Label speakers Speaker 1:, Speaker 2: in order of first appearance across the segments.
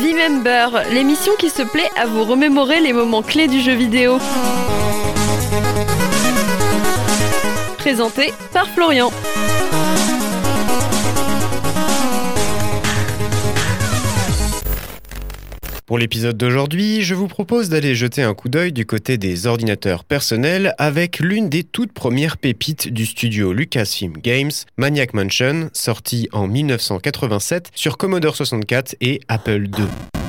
Speaker 1: V-Member, l'émission qui se plaît à vous remémorer les moments clés du jeu vidéo. Présenté par Florian.
Speaker 2: Pour l'épisode d'aujourd'hui, je vous propose d'aller jeter un coup d'œil du côté des ordinateurs personnels avec l'une des toutes premières pépites du studio Lucasfilm Games, Maniac Mansion, sorti en 1987 sur Commodore 64 et Apple II.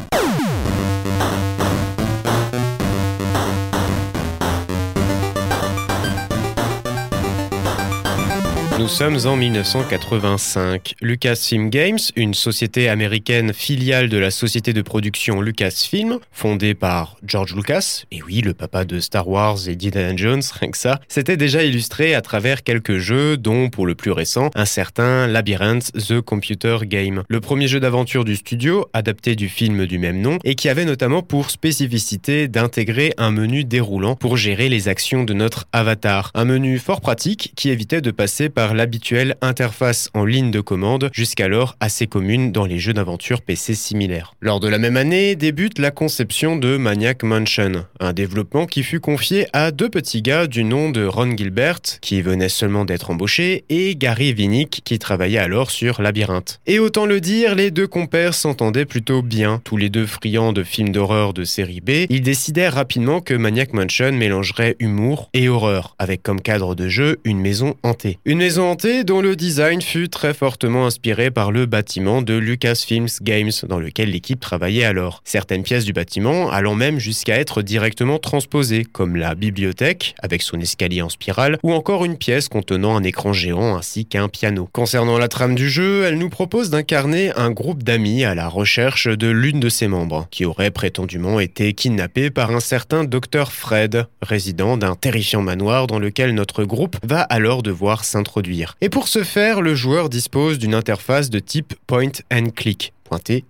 Speaker 2: Nous sommes en 1985. Lucasfilm Games, une société américaine filiale de la société de production Lucasfilm, fondée par George Lucas, et oui, le papa de Star Wars et d'Indiana Jones, rien que ça, s'était déjà illustré à travers quelques jeux, dont pour le plus récent, un certain Labyrinth The Computer Game, le premier jeu d'aventure du studio, adapté du film du même nom, et qui avait notamment pour spécificité d'intégrer un menu déroulant pour gérer les actions de notre avatar. Un menu fort pratique qui évitait de passer par l'habituelle interface en ligne de commande, jusqu'alors assez commune dans les jeux d'aventure PC similaires. Lors de la même année débute la conception de Maniac Mansion, un développement qui fut confié à deux petits gars du nom de Ron Gilbert, qui venait seulement d'être embauché, et Gary Vinnick, qui travaillait alors sur Labyrinthe. Et autant le dire, les deux compères s'entendaient plutôt bien, tous les deux friands de films d'horreur de série B, ils décidèrent rapidement que Maniac Mansion mélangerait humour et horreur, avec comme cadre de jeu une maison hantée. Une maison dont le design fut très fortement inspiré par le bâtiment de Lucasfilms Games dans lequel l'équipe travaillait alors. Certaines pièces du bâtiment allant même jusqu'à être directement transposées, comme la bibliothèque avec son escalier en spirale ou encore une pièce contenant un écran géant ainsi qu'un piano. Concernant la trame du jeu, elle nous propose d'incarner un groupe d'amis à la recherche de l'une de ses membres, qui aurait prétendument été kidnappé par un certain Dr Fred, résident d'un terrifiant manoir dans lequel notre groupe va alors devoir s'introduire. Et pour ce faire, le joueur dispose d'une interface de type point and click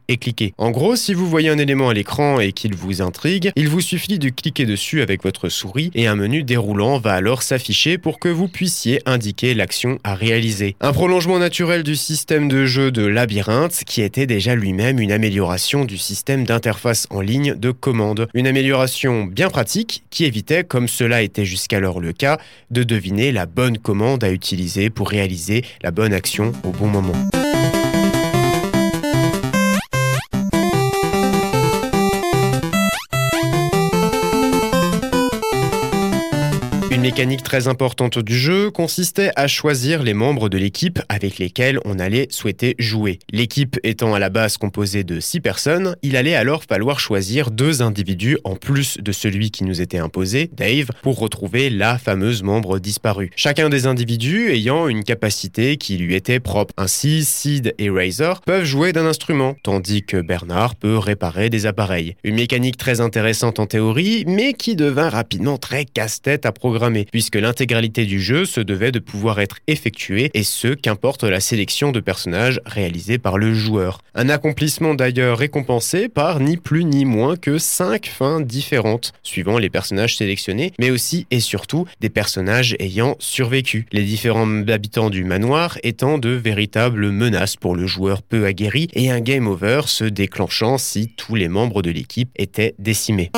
Speaker 2: et cliquer. En gros, si vous voyez un élément à l'écran et qu'il vous intrigue, il vous suffit de cliquer dessus avec votre souris et un menu déroulant va alors s'afficher pour que vous puissiez indiquer l'action à réaliser. Un prolongement naturel du système de jeu de Labyrinthe qui était déjà lui-même une amélioration du système d'interface en ligne de commande. Une amélioration bien pratique qui évitait, comme cela était jusqu'alors le cas, de deviner la bonne commande à utiliser pour réaliser la bonne action au bon moment. Une mécanique très importante du jeu consistait à choisir les membres de l'équipe avec lesquels on allait souhaiter jouer. L'équipe étant à la base composée de 6 personnes, il allait alors falloir choisir deux individus en plus de celui qui nous était imposé, Dave, pour retrouver la fameuse membre disparue. Chacun des individus ayant une capacité qui lui était propre. Ainsi, Sid et Razor peuvent jouer d'un instrument, tandis que Bernard peut réparer des appareils. Une mécanique très intéressante en théorie, mais qui devint rapidement très casse-tête à programmer puisque l'intégralité du jeu se devait de pouvoir être effectuée, et ce, qu'importe la sélection de personnages réalisée par le joueur. Un accomplissement d'ailleurs récompensé par ni plus ni moins que 5 fins différentes, suivant les personnages sélectionnés, mais aussi et surtout des personnages ayant survécu, les différents habitants du manoir étant de véritables menaces pour le joueur peu aguerri, et un game over se déclenchant si tous les membres de l'équipe étaient décimés.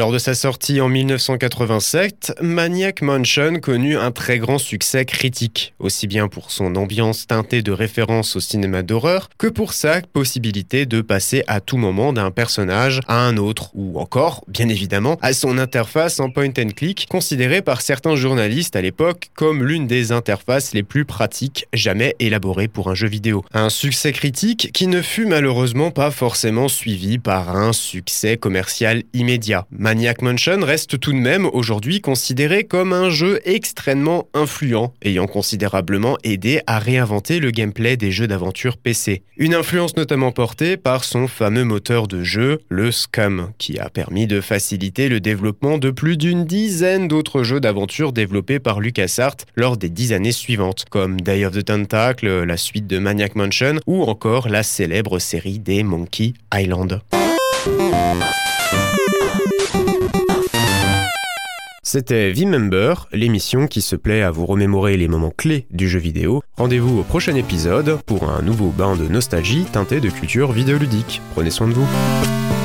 Speaker 2: Lors de sa sortie en 1987, Maniac Mansion connut un très grand succès critique, aussi bien pour son ambiance teintée de références au cinéma d'horreur que pour sa possibilité de passer à tout moment d'un personnage à un autre, ou encore, bien évidemment, à son interface en point and click, considérée par certains journalistes à l'époque comme l'une des interfaces les plus pratiques jamais élaborées pour un jeu vidéo. Un succès critique qui ne fut malheureusement pas forcément suivi par un succès commercial immédiat. Maniac Mansion reste tout de même aujourd'hui considéré comme un jeu extrêmement influent, ayant considérablement aidé à réinventer le gameplay des jeux d'aventure PC. Une influence notamment portée par son fameux moteur de jeu, le Scum, qui a permis de faciliter le développement de plus d'une dizaine d'autres jeux d'aventure développés par LucasArts lors des dix années suivantes, comme Day of the Tentacle, la suite de Maniac Mansion, ou encore la célèbre série des Monkey Island. C'était V-Member, l'émission qui se plaît à vous remémorer les moments clés du jeu vidéo. Rendez-vous au prochain épisode pour un nouveau bain de nostalgie teinté de culture vidéoludique. Prenez soin de vous.